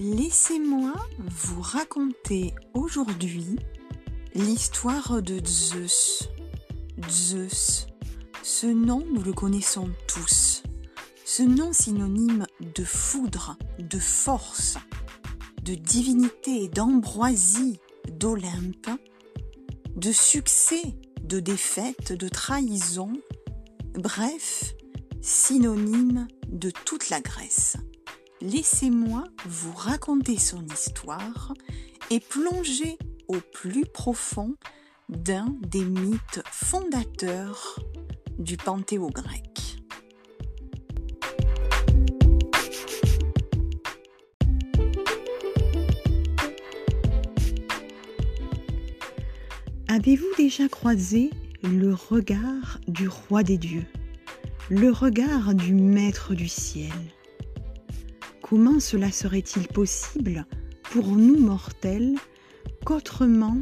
Laissez-moi vous raconter aujourd'hui l'histoire de Zeus. Zeus, ce nom nous le connaissons tous. Ce nom synonyme de foudre, de force, de divinité, d'ambroisie, d'Olympe, de succès, de défaite, de trahison, bref, synonyme de toute la Grèce. Laissez-moi vous raconter son histoire et plonger au plus profond d'un des mythes fondateurs du panthéon grec. Avez-vous déjà croisé le regard du roi des dieux, le regard du maître du ciel? Comment cela serait-il possible pour nous mortels qu'autrement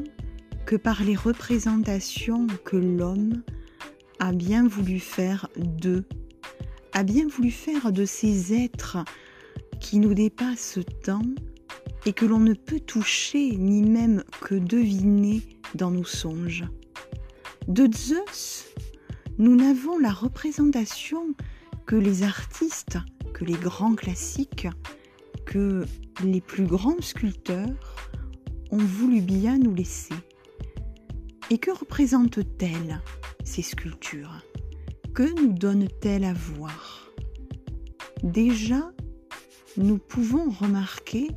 que par les représentations que l'homme a bien voulu faire d'eux, a bien voulu faire de ces êtres qui nous dépassent tant et que l'on ne peut toucher ni même que deviner dans nos songes? De Zeus, nous n'avons la représentation que les artistes, que les grands classiques, que les plus grands sculpteurs ont voulu bien nous laisser. Et que représentent-elles, ces sculptures? Que nous donnent-elles à voir? Déjà, nous pouvons remarquer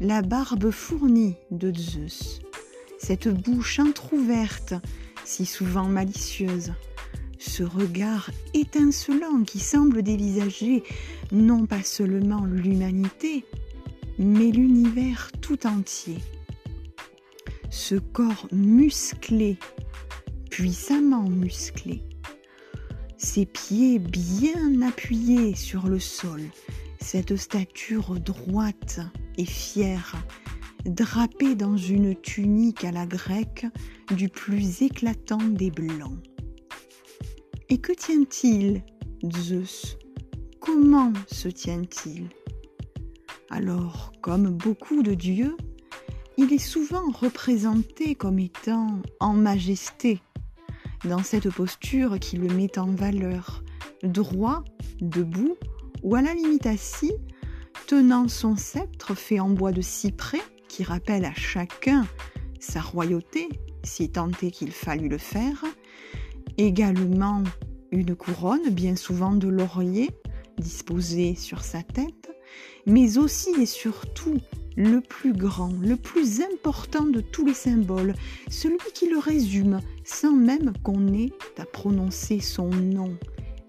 la barbe fournie de Zeus, cette bouche entr'ouverte, si souvent malicieuse, ce regard étincelant qui semble dévisager non pas seulement l'humanité, mais l'univers tout entier. Ce corps musclé, puissamment musclé, ses pieds bien appuyés sur le sol, cette stature droite et fière, drapée dans une tunique à la grecque du plus éclatant des blancs. Et que tient-il, Zeus. Comment se tient-il Alors, comme beaucoup de dieux, il est souvent représenté comme étant en majesté, dans cette posture qui le met en valeur, droit, debout, ou à la limite assis, tenant son sceptre fait en bois de cyprès qui rappelle à chacun sa royauté, si tant est qu'il fallut le faire, également une couronne, bien souvent de laurier, disposée sur sa tête, mais aussi et surtout le plus grand, le plus important de tous les symboles, celui qui le résume sans même qu'on ait à prononcer son nom,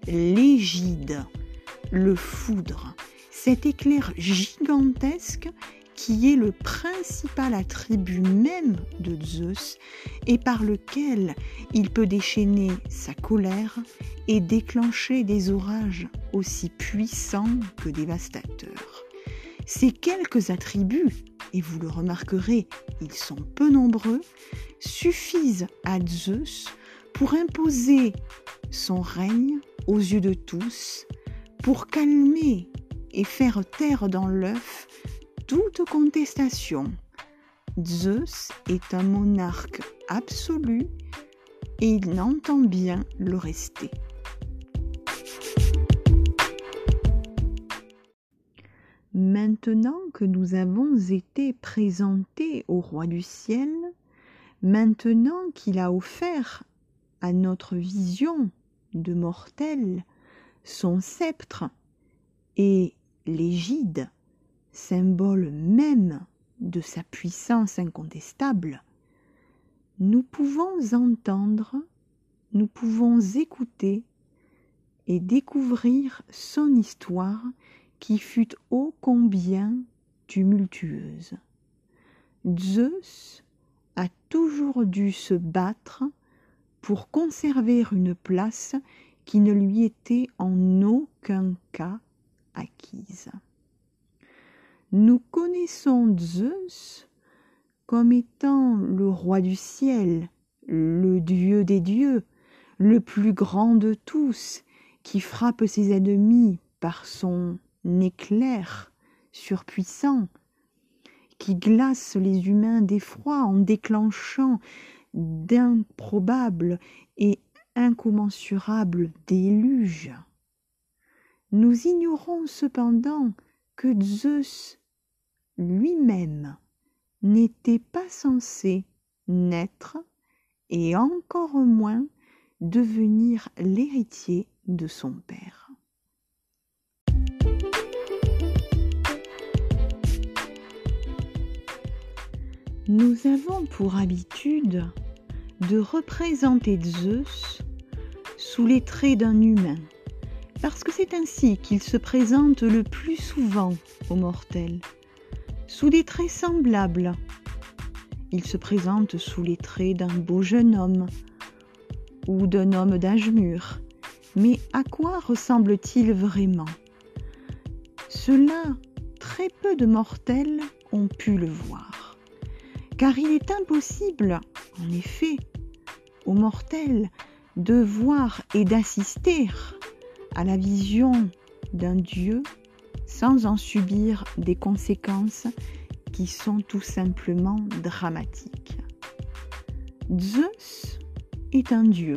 l'égide le foudre, cet éclair gigantesque qui est le principal attribut même de Zeus et par lequel il peut déchaîner sa colère et déclencher des orages aussi puissants que dévastateurs. Ces quelques attributs, et vous le remarquerez, ils sont peu nombreux, suffisent à Zeus pour imposer son règne aux yeux de tous pour calmer et faire taire dans l'œuf toute contestation. Zeus est un monarque absolu et il entend bien le rester. Maintenant que nous avons été présentés au roi du ciel, maintenant qu'il a offert à notre vision de mortel son sceptre et l'égide, symbole même de sa puissance incontestable, nous pouvons entendre, nous pouvons écouter et découvrir son histoire qui fut ô combien tumultueuse. Zeus a toujours dû se battre pour conserver une place qui ne lui était en aucun cas acquise. Nous connaissons Zeus comme étant le roi du ciel, le dieu des dieux, le plus grand de tous, qui frappe ses ennemis par son éclair surpuissant, qui glace les humains d'effroi en déclenchant d'improbables et incommensurables déluges. Nous ignorons cependant que Zeus lui-même n'était pas censé naître et encore moins devenir l'héritier de son père. Nous avons pour habitude de représenter Zeus sous les traits d'un humain, parce que c'est ainsi qu'il se présente le plus souvent aux mortels, sous des traits semblables. Il se présente sous les traits d'un beau jeune homme ou d'un homme d'âge mûr. Mais à quoi ressemble-t-il vraiment? Cela, très peu de mortels ont pu le voir. Car il est impossible, en effet, aux mortels de voir et d'assister à la vision d'un Dieu sans en subir des conséquences qui sont tout simplement dramatiques. Zeus est un Dieu.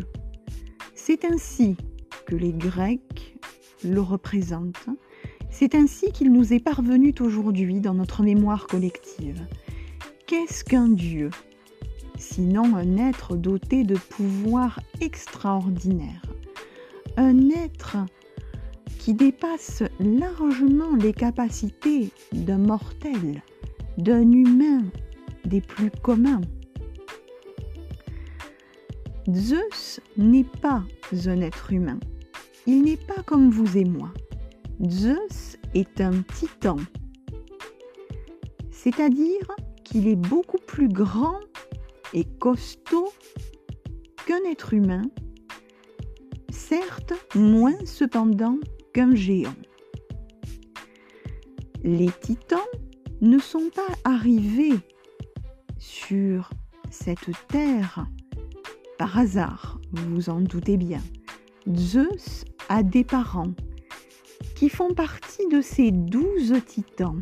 C'est ainsi que les Grecs le représentent. C'est ainsi qu'il nous est parvenu aujourd'hui dans notre mémoire collective. Qu'est-ce qu'un Dieu Sinon un être doté de pouvoirs extraordinaires? Un être qui dépasse largement les capacités d'un mortel, d'un humain des plus communs. Zeus n'est pas un être humain. Il n'est pas comme vous et moi. Zeus est un titan. C'est-à-dire qu'il est beaucoup plus grand et costaud qu'un être humain, certes moins cependant géant. Les titans ne sont pas arrivés sur cette terre par hasard, vous en doutez bien. Zeus a des parents qui font partie de ces douze titans.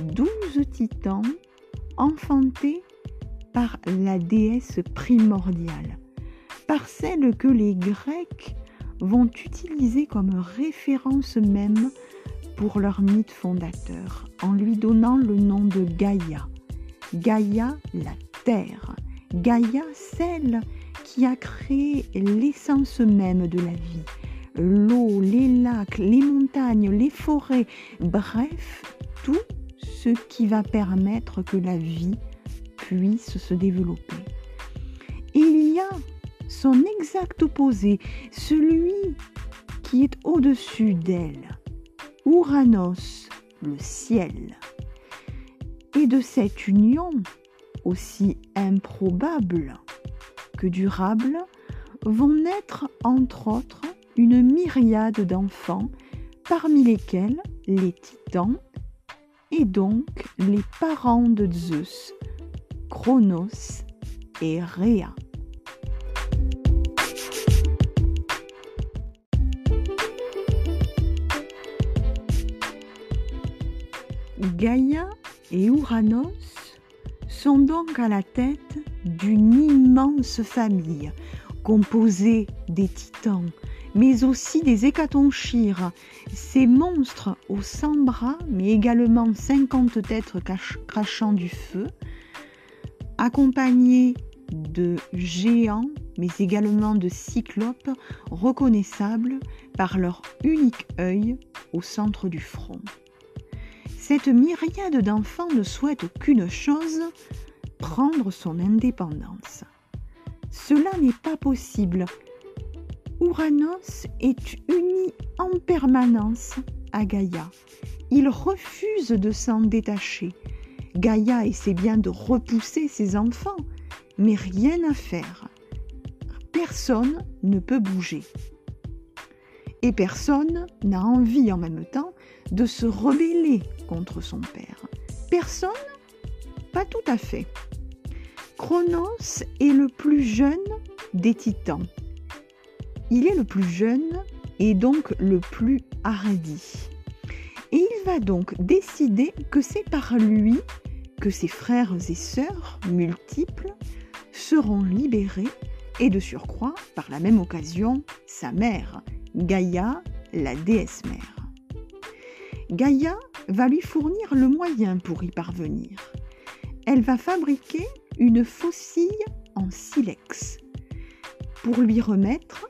Douze titans enfantés par la déesse primordiale, par celle que les Grecs vont utiliser comme référence même pour leur mythe fondateur, en lui donnant le nom de Gaïa. Gaïa, la terre. Gaïa, celle qui a créé l'essence même de la vie. L'eau, les lacs, les montagnes, les forêts, bref, tout ce qui va permettre que la vie puisse se développer. Il y a son exact opposé, celui qui est au-dessus d'elle, Ouranos, le ciel. Et de cette union, aussi improbable que durable, vont naître entre autres une myriade d'enfants, parmi lesquels les titans et donc les parents de Zeus, Chronos et Rhea. Sont donc à la tête d'une immense famille composée des titans, mais aussi des hécatonchires, ces monstres aux 100 bras, mais également 50 têtes crachant du feu, accompagnés de géants, mais également de cyclopes reconnaissables par leur unique œil au centre du front. Cette myriade d'enfants ne souhaite qu'une chose, prendre son indépendance. Cela n'est pas possible. Ouranos est uni en permanence à Gaïa. Il refuse de s'en détacher. Gaïa essaie bien de repousser ses enfants, mais rien à faire. Personne ne peut bouger. Et personne n'a envie en même temps de se rebeller contre son père. Personne Pas tout à fait. Chronos est le plus jeune des titans. Il est le plus jeune et donc le plus hardi. Et il va donc décider que c'est par lui que ses frères et sœurs multiples seront libérés et de surcroît, par la même occasion, sa mère, Gaïa, la déesse mère. Gaïa va lui fournir le moyen pour y parvenir. Elle va fabriquer une faucille en silex pour lui remettre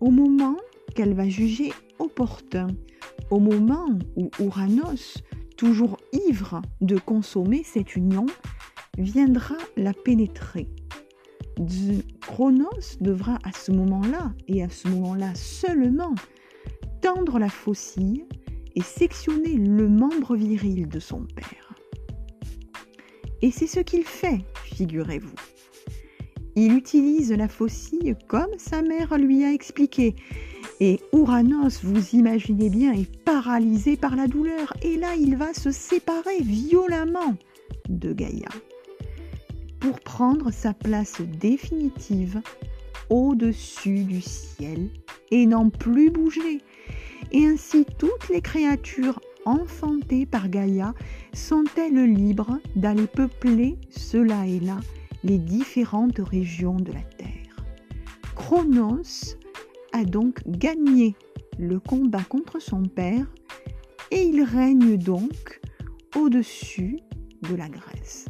au moment qu'elle va juger opportun, au moment où Ouranos, toujours ivre de consommer cette union, viendra la pénétrer. Chronos devra à ce moment-là, et à ce moment-là seulement, tendre la faucille et sectionner le membre viril de son père. Et c'est ce qu'il fait, figurez-vous. Il utilise la faucille comme sa mère lui a expliqué. Et Ouranos, vous imaginez bien, est paralysé par la douleur. Et là, il va se séparer violemment de Gaïa pour prendre sa place définitive au-dessus du ciel et n'en plus bouger. Et ainsi toutes les créatures enfantées par Gaïa sont-elles libres d'aller peupler cela et là les différentes régions de la Terre. Chronos a donc gagné le combat contre son père et il règne donc au-dessus de la Grèce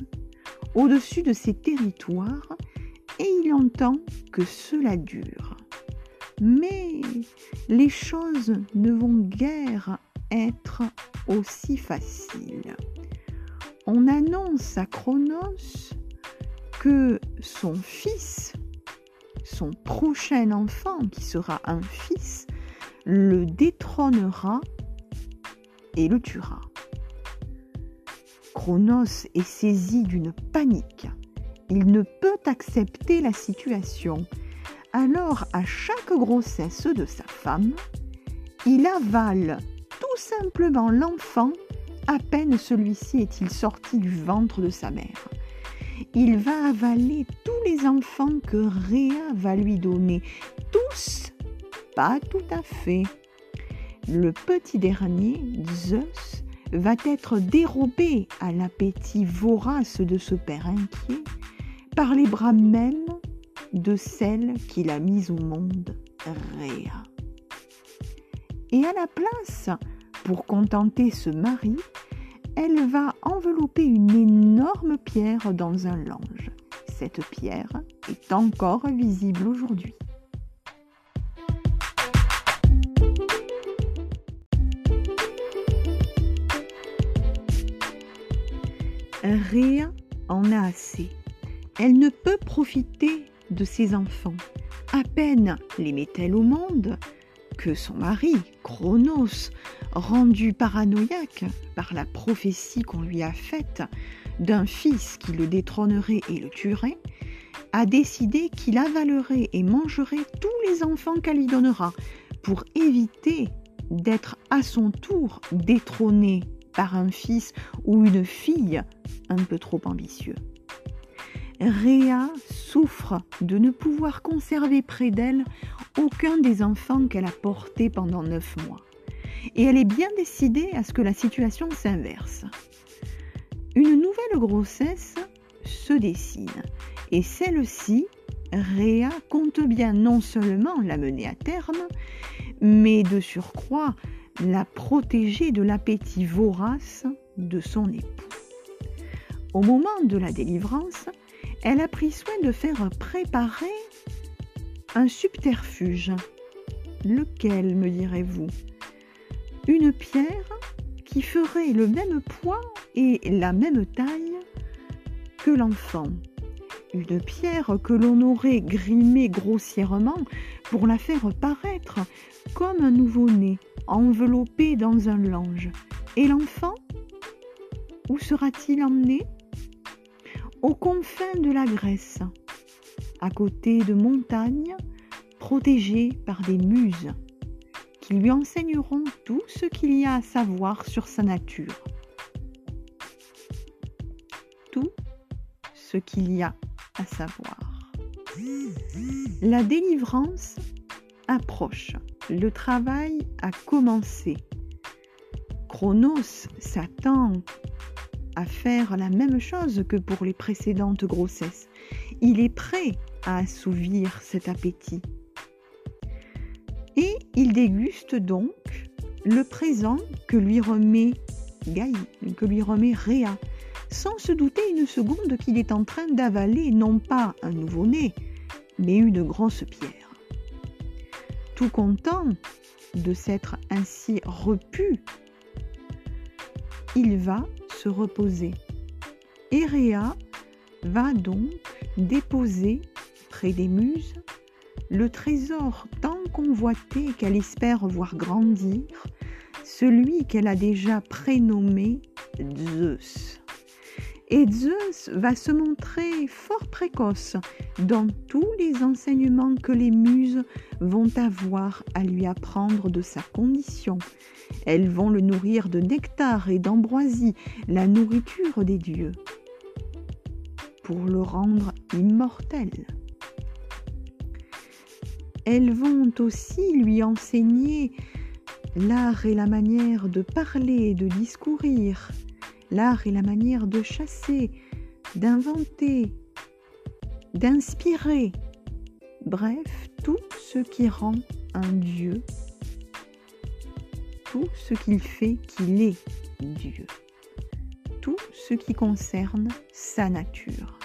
au-dessus de ses territoires et il entend que cela dure. Mais les choses ne vont guère être aussi faciles. On annonce à Chronos que son fils, son prochain enfant qui sera un fils, le détrônera et le tuera. Chronos est saisi d'une panique. Il ne peut accepter la situation. Alors, à chaque grossesse de sa femme, il avale tout simplement l'enfant à peine celui-ci est-il sorti du ventre de sa mère. Il va avaler tous les enfants que Réa va lui donner. Tous Pas tout à fait. Le petit dernier, Zeus, va être dérobé à l'appétit vorace de ce père inquiet par les bras mêmes de celle qu'il a mise au monde, Réa. Et à la place, pour contenter ce mari, elle va envelopper une énorme pierre dans un lange. Cette pierre est encore visible aujourd'hui. Réa en a assez. Elle ne peut profiter de ses enfants. À peine les met-elle au monde que son mari, Chronos, rendu paranoïaque par la prophétie qu'on lui a faite d'un fils qui le détrônerait et le tuerait, a décidé qu'il avalerait et mangerait tous les enfants qu'elle lui donnera pour éviter d'être à son tour détrôné par un fils ou une fille un peu trop ambitieux. Réa souffre de ne pouvoir conserver près d'elle aucun des enfants qu'elle a portés pendant neuf mois. Et elle est bien décidée à ce que la situation s'inverse. Une nouvelle grossesse se dessine et celle-ci, Réa compte bien non seulement la mener à terme, mais de surcroît la protéger de l'appétit vorace de son époux. Au moment de la délivrance, elle a pris soin de faire préparer un subterfuge. Lequel, me direz-vous? Une pierre qui ferait le même poids et la même taille que l'enfant. Une pierre que l'on aurait grimée grossièrement pour la faire paraître comme un nouveau-né enveloppé dans un lange. Et l'enfant Où sera-t-il emmené? Aux confins de la Grèce, à côté de montagnes protégées par des muses qui lui enseigneront tout ce qu'il y a à savoir sur sa nature. Tout ce qu'il y a à savoir. La délivrance approche. Le travail a commencé. Chronos s'attend faire la même chose que pour les précédentes grossesses. Il est prêt à assouvir cet appétit. Et il déguste donc le présent que lui remet Gaï, que lui remet Réa, sans se douter une seconde qu'il est en train d'avaler non pas un nouveau-né, mais une grosse pierre. Tout content de s'être ainsi repu, il va se reposer. Et Réa va donc déposer près des muses le trésor tant convoité qu'elle espère voir grandir, celui qu'elle a déjà prénommé Zeus. Et Zeus va se montrer fort précoce dans tous les enseignements que les muses vont avoir à lui apprendre de sa condition. Elles vont le nourrir de nectar et d'ambroisie, la nourriture des dieux, pour le rendre immortel. Elles vont aussi lui enseigner l'art et la manière de parler, de discourir, l'art et la manière de chasser, d'inventer, d'inspirer, bref, tout ce qui rend un Dieu, tout ce qu'il fait qu'il est Dieu, tout ce qui concerne sa nature.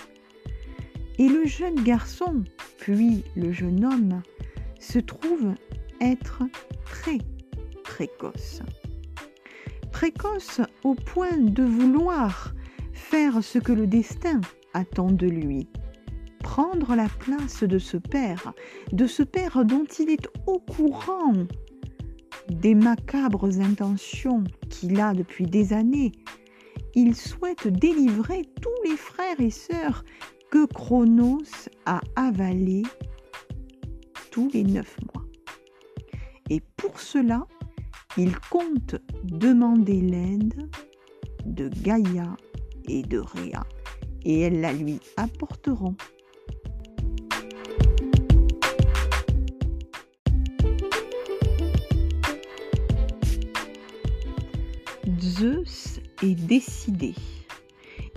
Et le jeune garçon, puis le jeune homme, se trouve être très précoce. Précoce au point de vouloir faire ce que le destin attend de lui, prendre la place de ce père, de ce père dont il est au courant des macabres intentions qu'il a depuis des années. Il souhaite délivrer tous les frères et sœurs que Chronos a avalés tous les neuf mois. Et pour cela, il compte demander l'aide de Gaïa et de Réa, et elles la lui apporteront. Zeus est décidé.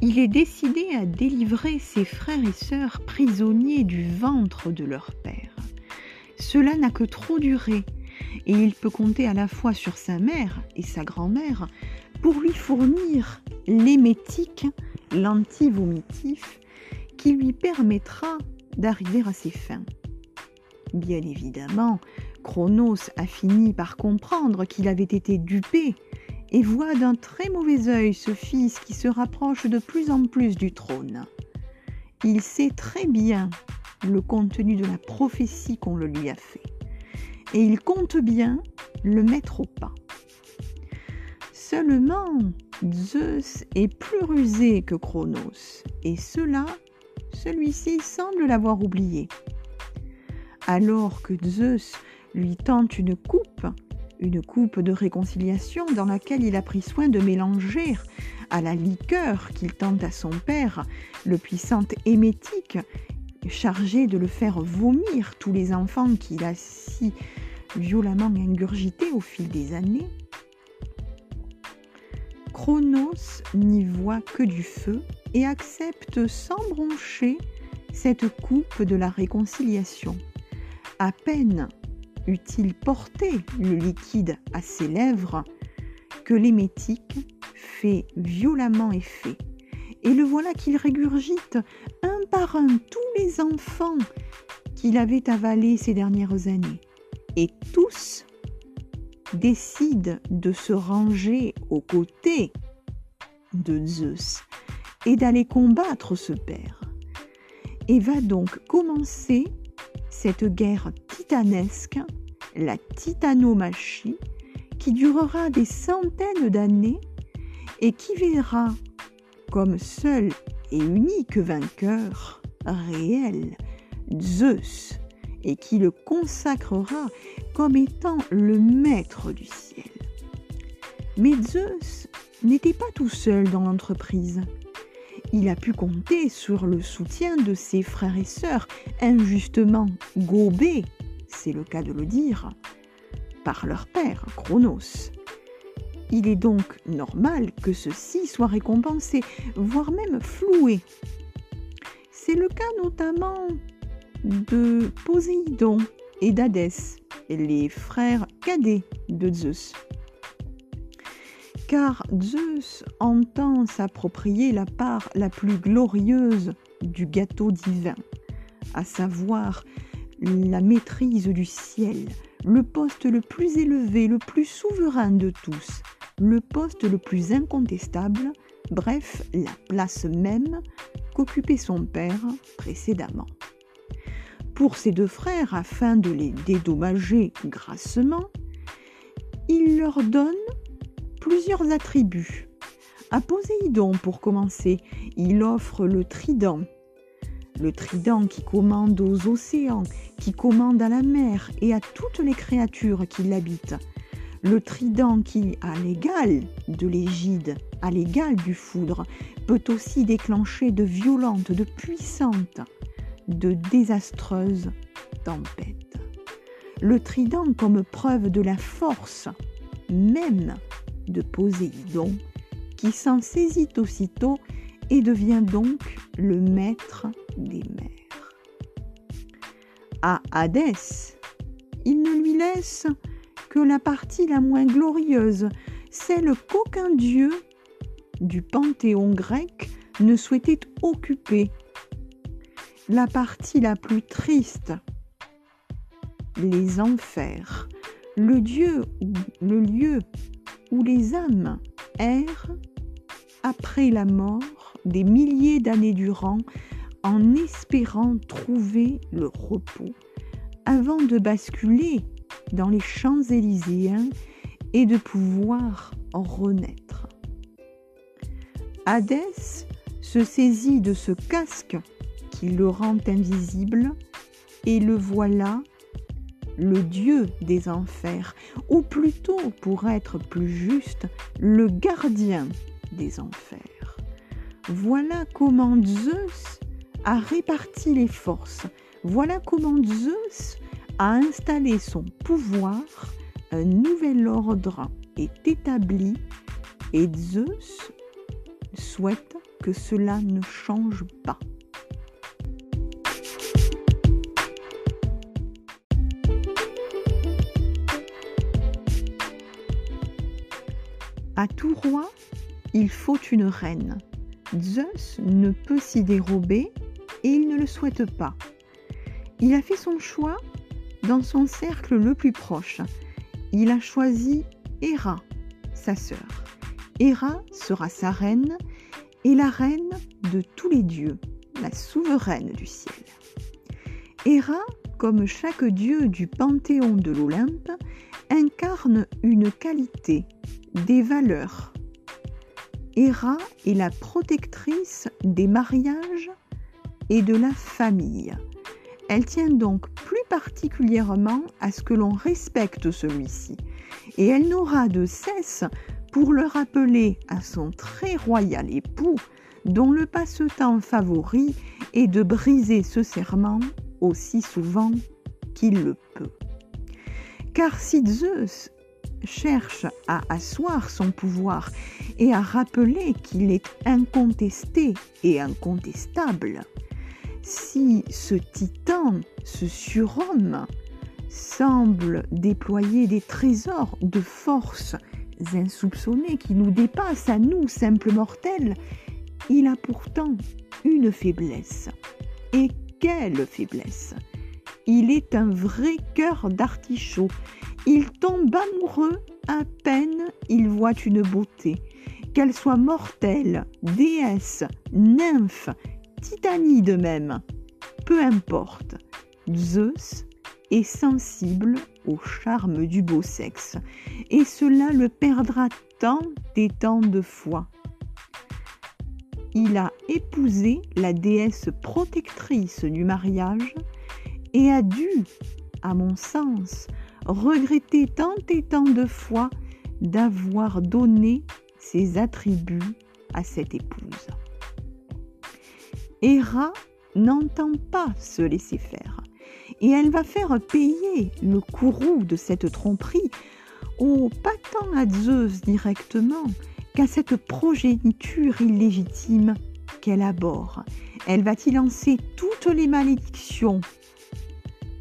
Il est décidé à délivrer ses frères et sœurs prisonniers du ventre de leur père. Cela n'a que trop duré, et il peut compter à la fois sur sa mère et sa grand-mère pour lui fournir l'émétique, l'antivomitif, qui lui permettra d'arriver à ses fins. Bien évidemment, Chronos a fini par comprendre qu'il avait été dupé et voit d'un très mauvais œil ce fils qui se rapproche de plus en plus du trône. Il sait très bien le contenu de la prophétie qu'on le lui a fait. Et il compte bien le mettre au pas. Seulement, Zeus est plus rusé que Chronos, et cela, celui-ci semble l'avoir oublié. Alors que Zeus lui tente une coupe, une coupe de réconciliation dans laquelle il a pris soin de mélanger à la liqueur qu'il tente à son père le puissant émétique chargé de le faire vomir tous les enfants qu'il a si violemment ingurgités au fil des années, Chronos n'y voit que du feu et accepte sans broncher cette coupe de la réconciliation. À peine eut-il porté le liquide à ses lèvres que l'émétique fait violemment effet. Et le voilà qu'il régurgite par un tous les enfants qu'il avait avalés ces dernières années. Et tous décident de se ranger aux côtés de Zeus et d'aller combattre ce père. Et va donc commencer cette guerre titanesque, la titanomachie, qui durera des centaines d'années et qui verra comme seul unique vainqueur réel, Zeus, et qui le consacrera comme étant le maître du ciel. Mais Zeus n'était pas tout seul dans l'entreprise. Il a pu compter sur le soutien de ses frères et sœurs injustement gobés, c'est le cas de le dire, par leur père, Chronos. Il est donc normal que ceux-ci soient récompensés, voire même floués. C'est le cas notamment de Poséidon et d'Hadès, les frères cadets de Zeus. Car Zeus entend s'approprier la part la plus glorieuse du gâteau divin, à savoir la maîtrise du ciel, le poste le plus élevé, le plus souverain de tous, le poste le plus incontestable, bref, la place même qu'occupait son père précédemment. Pour ses deux frères, afin de les dédommager grassement, il leur donne plusieurs attributs. À Poséidon, pour commencer, il offre le trident, le trident qui commande aux océans, qui commande à la mer et à toutes les créatures qui l'habitent. Le trident qui, à l'égal de l'égide, à l'égal du foudre, peut aussi déclencher de violentes, de puissantes, de désastreuses tempêtes. Le trident comme preuve de la force même de Poséidon, qui s'en saisit aussitôt et devient donc le maître des mers. À Hadès, il ne lui laisse la partie la moins glorieuse, celle qu'aucun dieu du panthéon grec ne souhaitait occuper, la partie la plus triste, les enfers, le dieu, le lieu où les âmes errent après la mort des milliers d'années durant en espérant trouver le repos. Avant de basculer dans les champs élyséens et de pouvoir en renaître. Hadès se saisit de ce casque qui le rend invisible et le voilà le dieu des enfers, ou plutôt, pour être plus juste, le gardien des enfers. Voilà comment Zeus a réparti les forces. Voilà comment Zeus a installé son pouvoir. Un nouvel ordre est établi et Zeus souhaite que cela ne change pas. À tout roi, il faut une reine. Zeus ne peut s'y dérober et il ne le souhaite pas. Il a fait son choix dans son cercle le plus proche. Il a choisi Héra, sa sœur. Héra sera sa reine et la reine de tous les dieux, la souveraine du ciel. Héra, comme chaque dieu du panthéon de l'Olympe, incarne une qualité, des valeurs. Héra est la protectrice des mariages et de la famille. Elle tient donc plus particulièrement à ce que l'on respecte celui-ci, et elle n'aura de cesse pour le rappeler à son très royal époux, dont le passe-temps favori est de briser ce serment aussi souvent qu'il le peut. Car si Zeus cherche à asseoir son pouvoir et à rappeler qu'il est incontesté et incontestable, si ce titan, ce surhomme, semble déployer des trésors de force insoupçonnées qui nous dépassent à nous, simples mortels, il a pourtant une faiblesse. Et quelle faiblesse? Il est un vrai cœur d'artichaut. Il tombe amoureux à peine il voit une beauté, qu'elle soit mortelle, déesse, nymphe, titanide même, peu importe. Zeus est sensible au charme du beau sexe, et cela le perdra tant et tant de fois. Il a épousé la déesse protectrice du mariage et a dû, à mon sens, regretter tant et tant de fois d'avoir donné ses attributs à cette épouse. Héra n'entend pas se laisser faire et elle va faire payer le courroux de cette tromperie ou pas tant à Zeus directement qu'à cette progéniture illégitime qu'elle aborde. Elle va y lancer toutes les malédictions,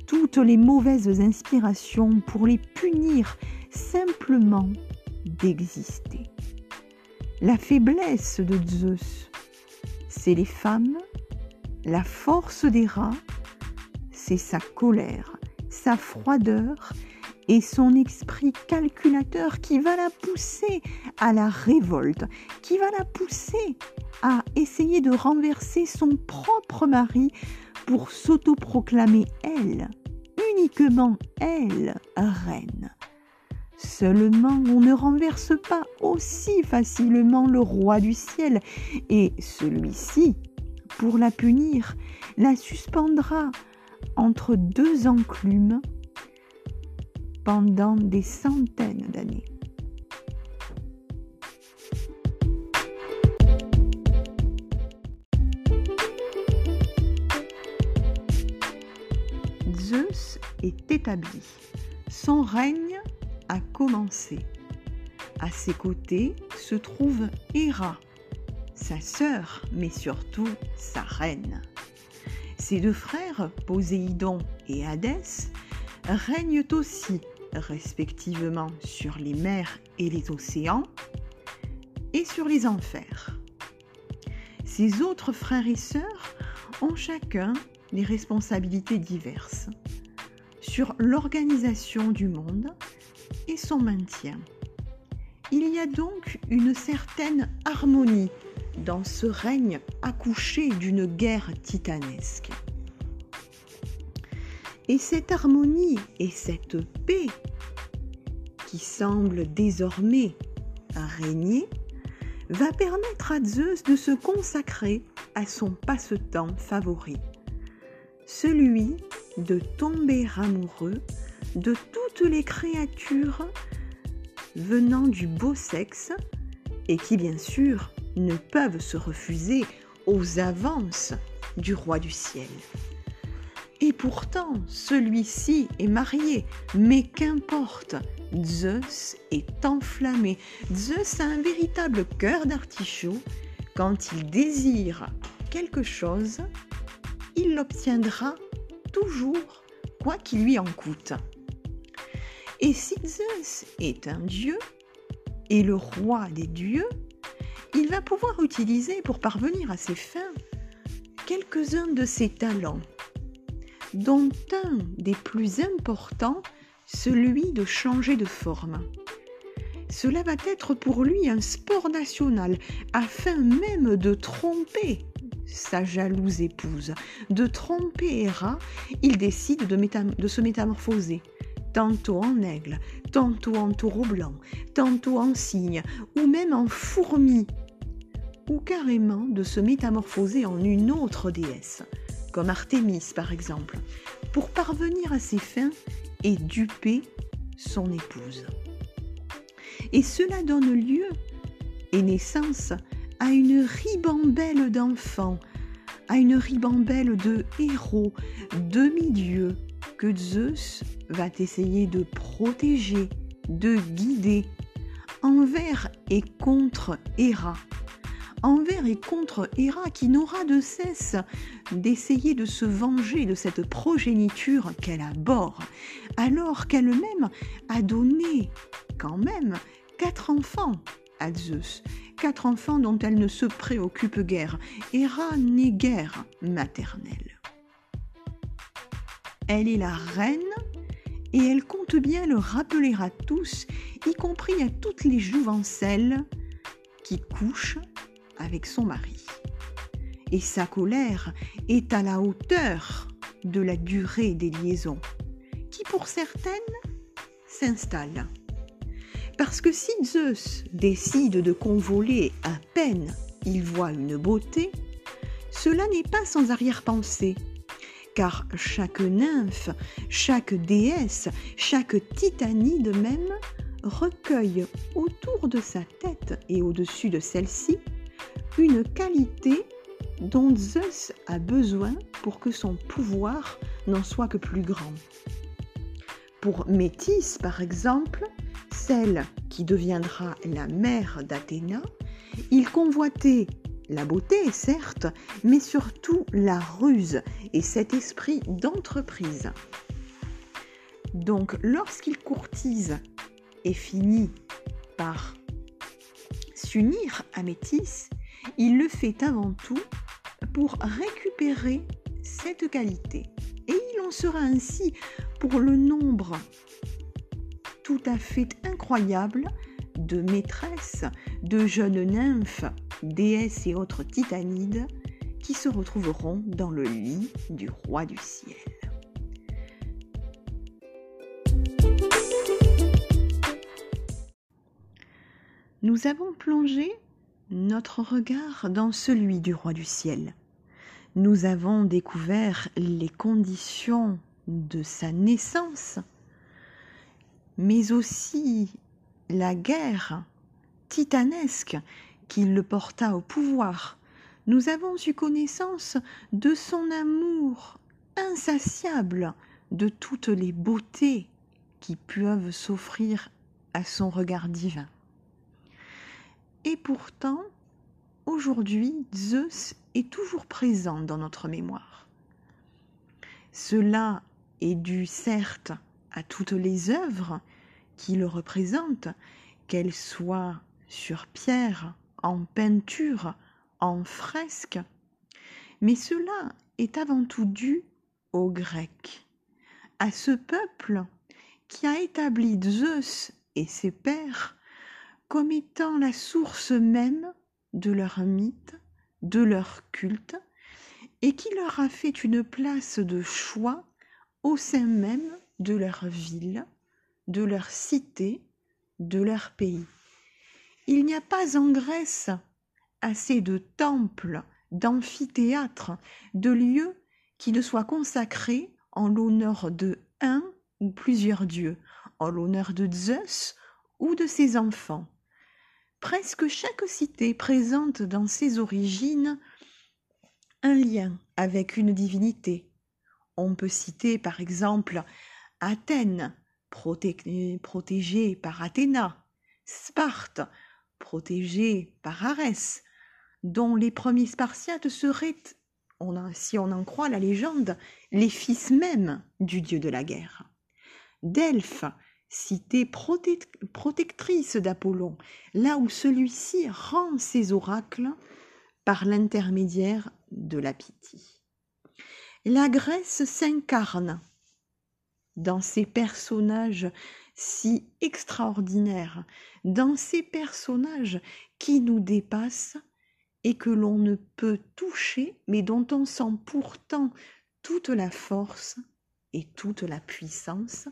toutes les mauvaises inspirations pour les punir simplement d'exister. La faiblesse de Zeus, c'est les femmes, la force des rats, c'est sa colère, sa froideur et son esprit calculateur qui va la pousser à la révolte, qui va la pousser à essayer de renverser son propre mari pour s'autoproclamer elle, uniquement elle, reine. Seulement, on ne renverse pas aussi facilement le roi du ciel, et celui-ci, pour la punir, la suspendra entre deux enclumes pendant des centaines d'années. Zeus est établi. Son règne a commencé. À ses côtés se trouve Héra, sa sœur, mais surtout sa reine. Ses deux frères, Poséidon et Hadès, règnent aussi respectivement sur les mers et les océans et sur les enfers. Ses autres frères et sœurs ont chacun des responsabilités diverses sur l'organisation du monde et son maintien. Il y a donc une certaine harmonie dans ce règne accouché d'une guerre titanesque. Et cette harmonie et cette paix qui semble désormais régner va permettre à Zeus de se consacrer à son passe-temps favori, celui de tomber amoureux de toutes les créatures venant du beau sexe et qui bien sûr ne peuvent se refuser aux avances du roi du ciel. Et pourtant, celui-ci est marié, mais qu'importe, Zeus est enflammé. Zeus a un véritable cœur d'artichaut. Quand il désire quelque chose, il l'obtiendra toujours, quoi qu'il lui en coûte. Et si Zeus est un dieu et le roi des dieux, il va pouvoir utiliser pour parvenir à ses fins quelques-uns de ses talents, dont un des plus importants, celui de changer de forme. Cela va être pour lui un sport national, afin même de tromper sa jalouse épouse. De tromper Héra, il décide de, de se métamorphoser tantôt en aigle, tantôt en taureau blanc, tantôt en cygne, ou même en fourmi, ou carrément de se métamorphoser en une autre déesse, comme Artémis par exemple, pour parvenir à ses fins et duper son épouse. Et cela donne lieu et naissance à une ribambelle d'enfants, à une ribambelle de héros, demi-dieux, Zeus va essayer de protéger, de guider envers et contre Héra. Envers et contre Héra qui n'aura de cesse d'essayer de se venger de cette progéniture qu'elle aborde, alors qu'elle-même a donné quand même quatre enfants à Zeus, quatre enfants dont elle ne se préoccupe guère. Héra n'est guère maternelle. Elle est la reine et elle compte bien le rappeler à tous, y compris à toutes les jouvencelles qui couchent avec son mari. Et sa colère est à la hauteur de la durée des liaisons, qui pour certaines s'installent. Parce que si Zeus décide de convoler à peine il voit une beauté, cela n'est pas sans arrière-pensée car chaque nymphe, chaque déesse, chaque titanide même recueille autour de sa tête et au-dessus de celle-ci une qualité dont Zeus a besoin pour que son pouvoir n'en soit que plus grand. Pour Métis, par exemple, celle qui deviendra la mère d'Athéna, il convoitait la beauté, certes, mais surtout la ruse et cet esprit d'entreprise. Donc lorsqu'il courtise et finit par s'unir à Métis, il le fait avant tout pour récupérer cette qualité. Et il en sera ainsi pour le nombre tout à fait incroyable de maîtresses, de jeunes nymphes, déesses et autres titanides qui se retrouveront dans le lit du roi du ciel. Nous avons plongé notre regard dans celui du roi du ciel. Nous avons découvert les conditions de sa naissance, mais aussi la guerre titanesque qui le porta au pouvoir. Nous avons eu connaissance de son amour insatiable de toutes les beautés qui peuvent s'offrir à son regard divin. Et pourtant, aujourd'hui, Zeus est toujours présent dans notre mémoire. Cela est dû certes à toutes les œuvres qui le représentent, qu'elles soient sur pierre, en peinture, en fresque, mais cela est avant tout dû aux Grecs, à ce peuple qui a établi Zeus et ses pères comme étant la source même de leur mythe, de leur culte, et qui leur a fait une place de choix au sein même de leur ville, de leur cité, de leur pays. Il n'y a pas en Grèce assez de temples, d'amphithéâtres, de lieux qui ne soient consacrés en l'honneur de un ou plusieurs dieux, en l'honneur de Zeus ou de ses enfants. Presque chaque cité présente dans ses origines un lien avec une divinité. On peut citer par exemple Athènes, protégée par Athéna, Sparte, protégée par Arès, dont les premiers Spartiates seraient, si on en croit la légende, les fils mêmes du dieu de la guerre. Delphes, cité protectrice d'Apollon, là où celui-ci rend ses oracles par l'intermédiaire de la Pythie. La Grèce s'incarne dans ces personnages si extraordinaires, dans ces personnages qui nous dépassent et que l'on ne peut toucher, mais dont on sent pourtant toute la force et toute la puissance,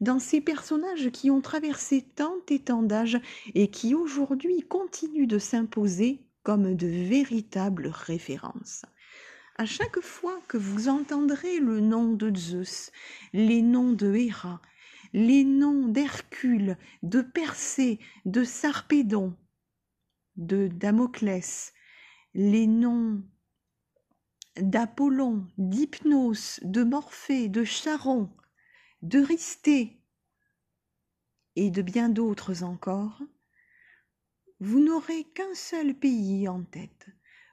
dans ces personnages qui ont traversé tant et tant d'âges et qui aujourd'hui continuent de s'imposer comme de véritables références. À chaque fois que vous entendrez le nom de Zeus, les noms de Héra, les noms d'Hercule, de Persée, de Sarpédon, de Damoclès, les noms d'Apollon, d'Hypnos, de Morphée, de Charon, d'Eurysthée et de bien d'autres encore, vous n'aurez qu'un seul pays en tête,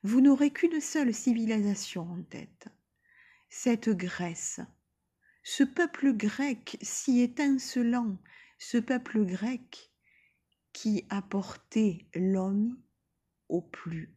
vous n'aurez qu'une seule civilisation en tête, cette Grèce, ce peuple grec si étincelant, ce peuple grec qui a porté l'homme au plus